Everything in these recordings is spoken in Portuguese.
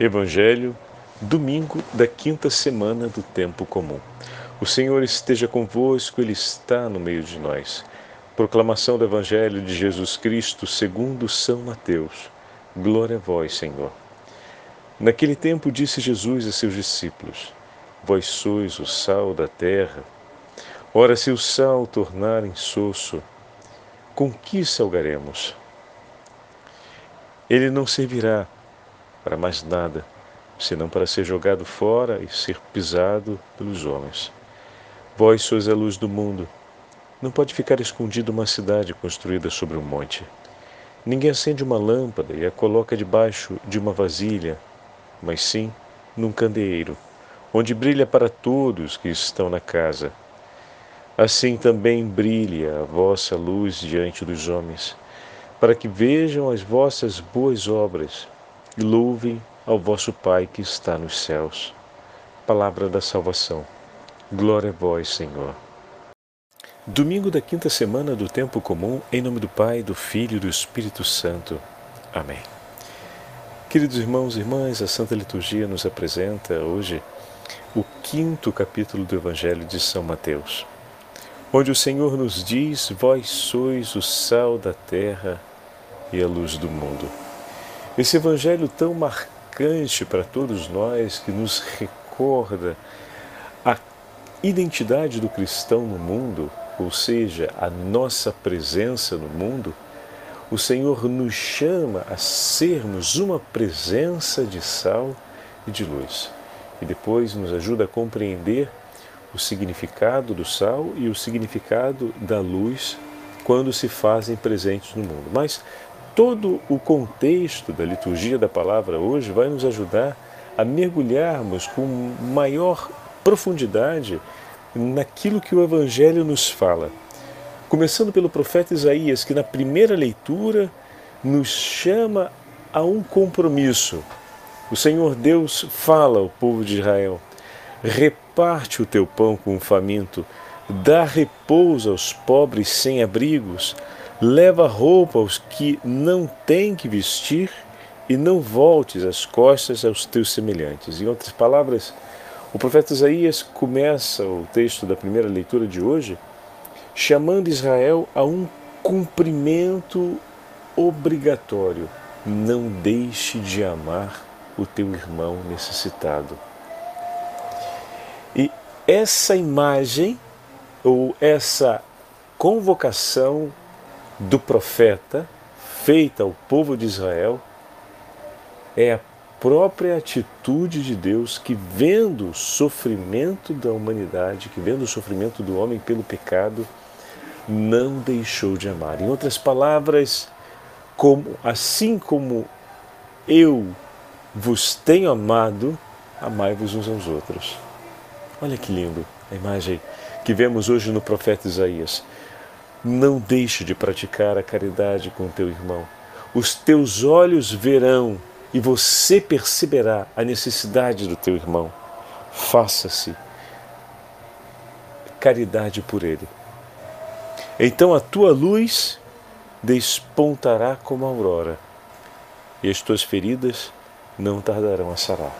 Evangelho, domingo da quinta semana do tempo comum. O Senhor esteja convosco, Ele está no meio de nós. Proclamação do Evangelho de Jesus Cristo segundo São Mateus. Glória a vós, Senhor. Naquele tempo disse Jesus a seus discípulos: Vós sois o sal da terra. Ora, se o sal tornar insosso, com que salgaremos? Ele não servirá para mais nada, senão para ser jogado fora e ser pisado pelos homens. Vós sois a luz do mundo. Não pode ficar escondida uma cidade construída sobre um monte. Ninguém acende uma lâmpada e a coloca debaixo de uma vasilha, mas sim num candeeiro, onde brilha para todos que estão na casa. Assim também brilha a vossa luz diante dos homens, para que vejam as vossas boas obras e louvem ao vosso Pai que está nos céus. Palavra da salvação. Glória a vós, Senhor. Domingo da quinta semana do tempo comum, em nome do Pai, do Filho e do Espírito Santo. Amém. Queridos irmãos e irmãs, a Santa Liturgia nos apresenta hoje o quinto capítulo do Evangelho de São Mateus, onde o Senhor nos diz: Vós sois o sal da terra e a luz do mundo. Esse evangelho tão marcante para todos nós, que nos recorda a identidade do cristão no mundo, ou seja, a nossa presença no mundo, o Senhor nos chama a sermos uma presença de sal e de luz. E depois nos ajuda a compreender o significado do sal e o significado da luz quando se fazem presentes no mundo. Mas todo o contexto da liturgia da palavra hoje vai nos ajudar a mergulharmos com maior profundidade naquilo que o Evangelho nos fala. Começando pelo profeta Isaías, que na primeira leitura nos chama a um compromisso. O Senhor Deus fala ao povo de Israel: reparte o teu pão com o faminto, dá repouso aos pobres sem abrigos, Leva roupa aos que não têm que vestir e não voltes as costas aos teus semelhantes. Em outras palavras, o profeta Isaías começa o texto da primeira leitura de hoje chamando Israel a um cumprimento obrigatório. Não deixe de amar o teu irmão necessitado. E essa imagem ou essa convocação do profeta feita ao povo de Israel é a própria atitude de Deus que, vendo o sofrimento da humanidade, que vendo o sofrimento do homem pelo pecado, não deixou de amar. Em outras palavras, como, assim como eu vos tenho amado, amai-vos uns aos outros. Olha que lindo a imagem que vemos hoje no profeta Isaías. Não deixe de praticar a caridade com teu irmão. Os teus olhos verão e você perceberá a necessidade do teu irmão. Faça-se caridade por ele. Então a tua luz despontará como a aurora, e as tuas feridas não tardarão a sarar.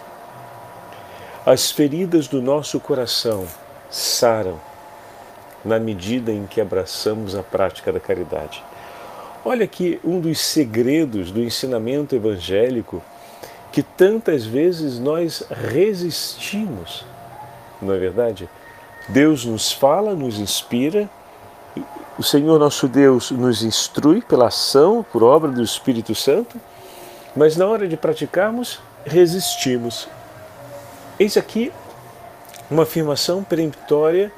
As feridas do nosso coração saram na medida em que abraçamos a prática da caridade. Olha aqui um dos segredos do ensinamento evangélico que tantas vezes nós resistimos, não é verdade? Deus nos fala, nos inspira, o Senhor nosso Deus nos instrui pela ação, por obra do Espírito Santo, mas na hora de praticarmos, resistimos. Eis aqui uma afirmação peremptória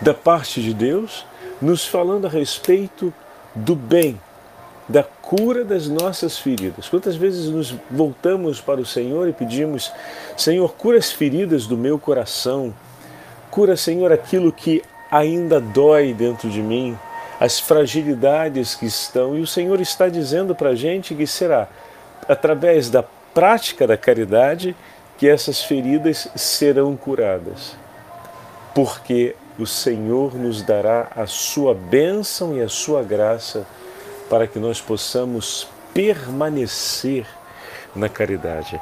da parte de Deus, nos falando a respeito do bem, da cura das nossas feridas. Quantas vezes nos voltamos para o Senhor e pedimos: Senhor, cura as feridas do meu coração, cura, Senhor, aquilo que ainda dói dentro de mim, as fragilidades que estão. E o Senhor está dizendo para a gente que será através da prática da caridade que essas feridas serão curadas. Porque o Senhor nos dará a sua bênção e a sua graça para que nós possamos permanecer na caridade.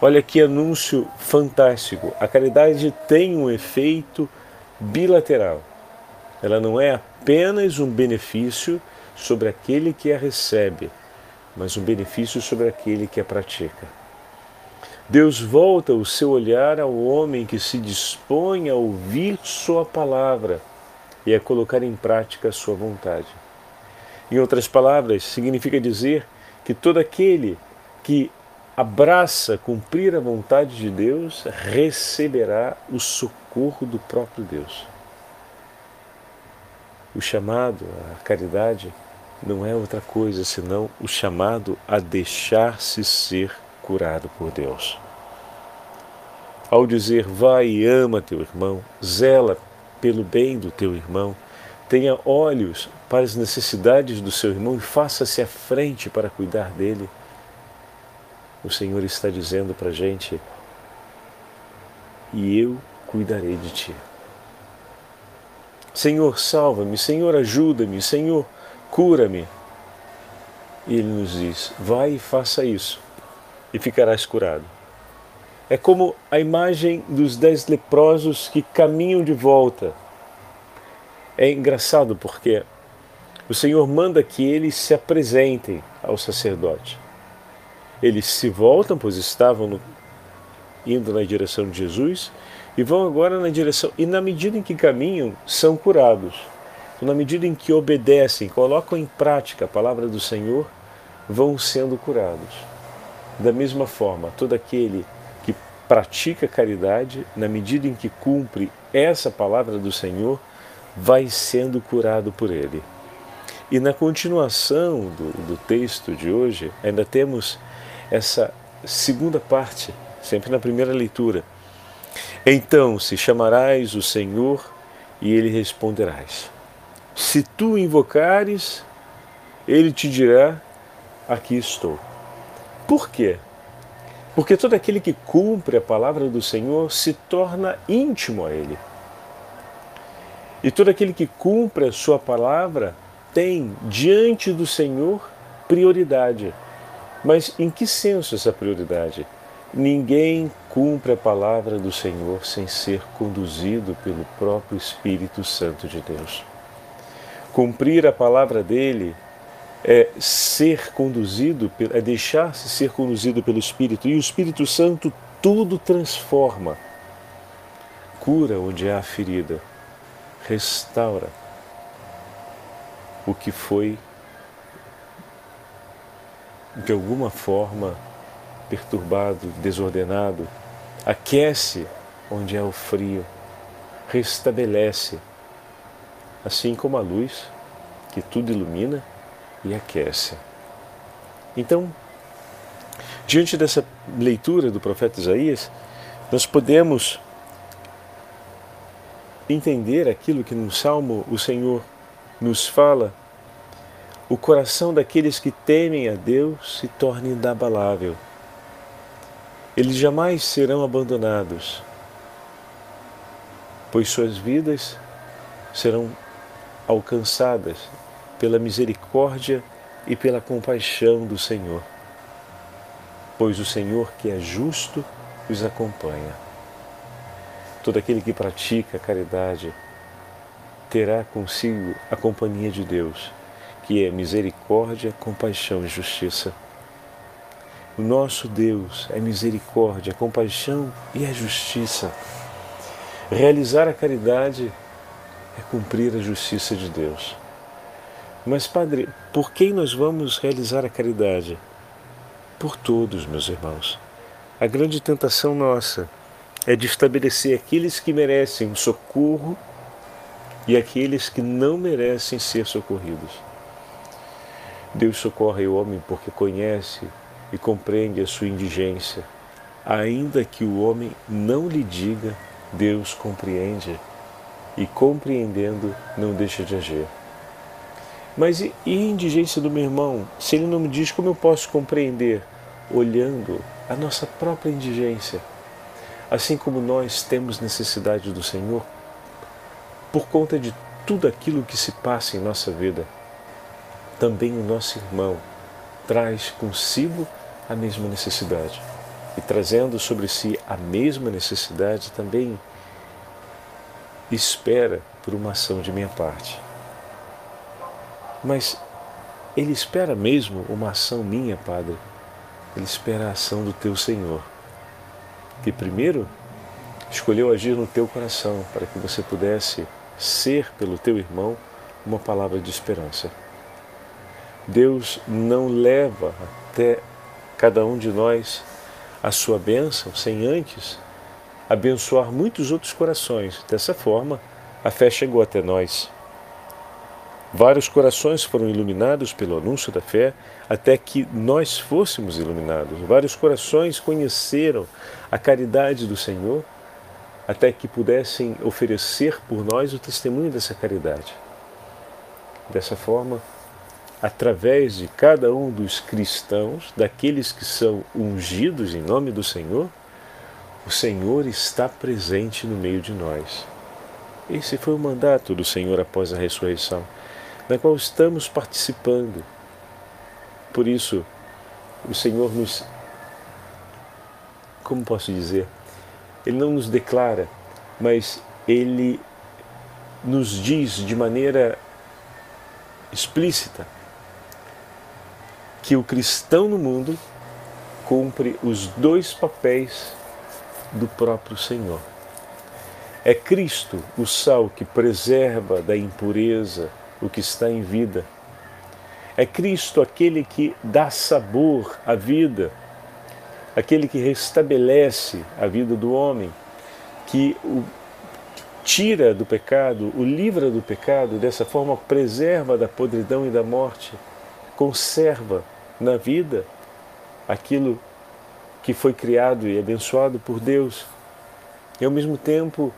Olha que anúncio fantástico. A caridade tem um efeito bilateral. Ela não é apenas um benefício sobre aquele que a recebe, mas um benefício sobre aquele que a pratica. Deus volta o seu olhar ao homem que se dispõe a ouvir Sua palavra e a colocar em prática a Sua vontade. Em outras palavras, significa dizer que todo aquele que abraça cumprir a vontade de Deus receberá o socorro do próprio Deus. O chamado à caridade não é outra coisa senão o chamado a deixar-se ser curado por Deus. Ao dizer vai e ama teu irmão, zela pelo bem do teu irmão, tenha olhos para as necessidades do seu irmão e faça-se à frente para cuidar dele. O Senhor está dizendo para a gente: e eu cuidarei de ti. Senhor, salva-me, Senhor, ajuda-me, Senhor, cura-me. E ele nos diz: vai e faça isso, e ficarás curado. É como a imagem dos dez leprosos que caminham de volta. É engraçado porque o Senhor manda que eles se apresentem ao sacerdote. Eles se voltam, pois estavam no, indo na direção de Jesus, e vão agora na direção. E na medida em que caminham, são curados. Então, na medida em que obedecem, colocam em prática a palavra do Senhor, vão sendo curados. Da mesma forma, todo aquele que pratica caridade, na medida em que cumpre essa palavra do Senhor, vai sendo curado por ele. E na continuação do, do texto de hoje, ainda temos essa segunda parte, sempre na primeira leitura. Então se chamarás o Senhor e ele responderás. Se tu invocares, ele te dirá: Aqui estou. Por quê? Porque todo aquele que cumpre a palavra do Senhor se torna íntimo a Ele. E todo aquele que cumpre a Sua palavra tem diante do Senhor prioridade. Mas em que senso essa prioridade? Ninguém cumpre a palavra do Senhor sem ser conduzido pelo próprio Espírito Santo de Deus. Cumprir a palavra dele é ser conduzido, é deixar-se ser conduzido pelo Espírito, e o Espírito Santo tudo transforma. Cura onde há ferida, restaura o que foi de alguma forma perturbado, desordenado, aquece onde é o frio, restabelece, assim como a luz que tudo ilumina e aquece. Então, diante dessa leitura do profeta Isaías, nós podemos entender aquilo que no Salmo o Senhor nos fala o coração daqueles que temem a Deus se torna inabalável. Eles jamais serão abandonados, pois suas vidas serão alcançadas pela misericórdia e pela compaixão do Senhor, pois o Senhor que é justo os acompanha. Todo aquele que pratica a caridade terá consigo a companhia de Deus que é misericórdia, compaixão e justiça. O nosso Deus é misericórdia, compaixão e a justiça. Realizar a caridade é cumprir a justiça de Deus. Mas, Padre, por quem nós vamos realizar a caridade? Por todos, meus irmãos. A grande tentação nossa é de estabelecer aqueles que merecem o socorro e aqueles que não merecem ser socorridos. Deus socorre o homem porque conhece e compreende a sua indigência. Ainda que o homem não lhe diga, Deus compreende e, compreendendo, não deixa de agir. Mas e a indigência do meu irmão? Se ele não me diz como eu posso compreender? Olhando a nossa própria indigência. Assim como nós temos necessidade do Senhor, por conta de tudo aquilo que se passa em nossa vida também o nosso irmão traz consigo a mesma necessidade. e trazendo sobre si a mesma necessidade, também espera por uma ação de minha parte. Mas ele espera mesmo uma ação minha, Padre. Ele espera a ação do teu Senhor, que primeiro escolheu agir no teu coração para que você pudesse ser pelo teu irmão uma palavra de esperança. Deus não leva até cada um de nós a sua bênção sem antes abençoar muitos outros corações. Dessa forma, a fé chegou até nós. Vários corações foram iluminados pelo anúncio da fé até que nós fôssemos iluminados. Vários corações conheceram a caridade do Senhor até que pudessem oferecer por nós o testemunho dessa caridade. Dessa forma, através de cada um dos cristãos, daqueles que são ungidos em nome do Senhor, o Senhor está presente no meio de nós. Esse foi o mandato do Senhor após a ressurreição, na qual estamos participando. Por isso, o Senhor nos. Como posso dizer? Ele não nos declara, mas ele nos diz de maneira explícita que o cristão no mundo cumpre os dois papéis do próprio Senhor. É Cristo o sal que preserva da impureza o que está em vida. É Cristo aquele que dá sabor à vida aquele que restabelece a vida do homem, que o tira do pecado, o livra do pecado, dessa forma preserva da podridão e da morte, conserva na vida aquilo que foi criado e abençoado por Deus. E ao mesmo tempo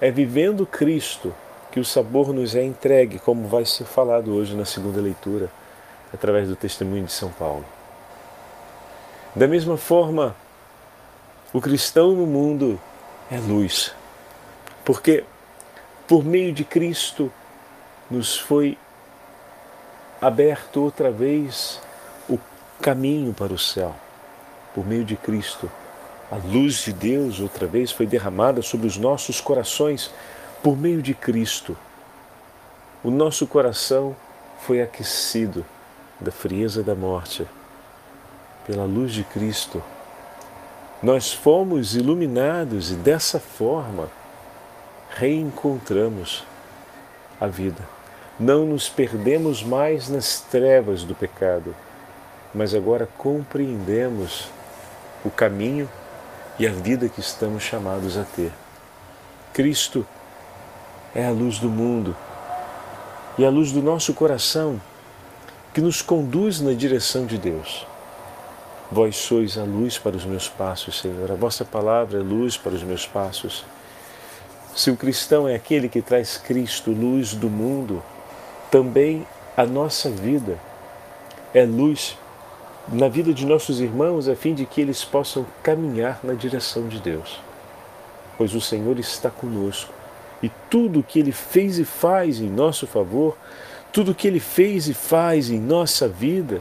é vivendo Cristo que o sabor nos é entregue, como vai ser falado hoje na segunda leitura, através do testemunho de São Paulo. Da mesma forma, o cristão no mundo é luz, porque por meio de Cristo nos foi aberto outra vez o caminho para o céu. Por meio de Cristo, a luz de Deus outra vez foi derramada sobre os nossos corações. Por meio de Cristo, o nosso coração foi aquecido da frieza da morte pela luz de Cristo, nós fomos iluminados e dessa forma reencontramos a vida. Não nos perdemos mais nas trevas do pecado, mas agora compreendemos o caminho e a vida que estamos chamados a ter. Cristo é a luz do mundo e a luz do nosso coração que nos conduz na direção de Deus. Vós sois a luz para os meus passos, Senhor. A vossa palavra é luz para os meus passos. Se o cristão é aquele que traz Cristo, luz do mundo, também a nossa vida é luz na vida de nossos irmãos, a fim de que eles possam caminhar na direção de Deus. Pois o Senhor está conosco e tudo o que Ele fez e faz em nosso favor, tudo o que Ele fez e faz em nossa vida,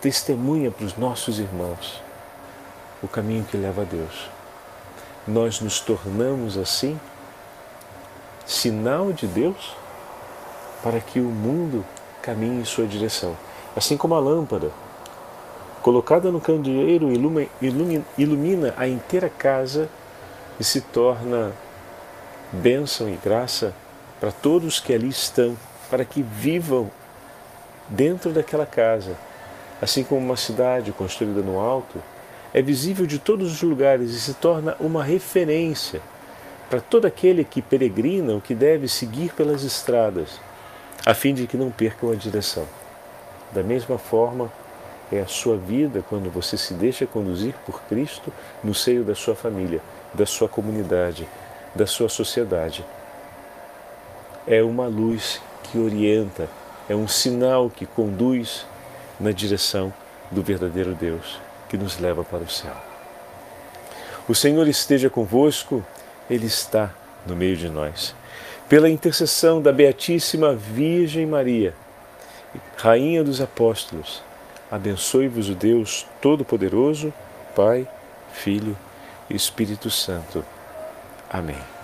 testemunha para os nossos irmãos o caminho que leva a Deus. Nós nos tornamos assim sinal de Deus para que o mundo caminhe em sua direção. Assim como a lâmpada, colocada no candeeiro, ilumina, ilumina a inteira casa e se torna bênção e graça para todos que ali estão, para que vivam dentro daquela casa assim como uma cidade construída no alto, é visível de todos os lugares e se torna uma referência para todo aquele que peregrina ou que deve seguir pelas estradas, a fim de que não percam a direção. Da mesma forma, é a sua vida quando você se deixa conduzir por Cristo no seio da sua família, da sua comunidade, da sua sociedade. É uma luz que orienta, é um sinal que conduz na direção do verdadeiro Deus que nos leva para o céu. O Senhor esteja convosco, Ele está no meio de nós. Pela intercessão da Beatíssima Virgem Maria, Rainha dos Apóstolos, abençoe-vos o Deus Todo-Poderoso, Pai, Filho e Espírito Santo. Amém.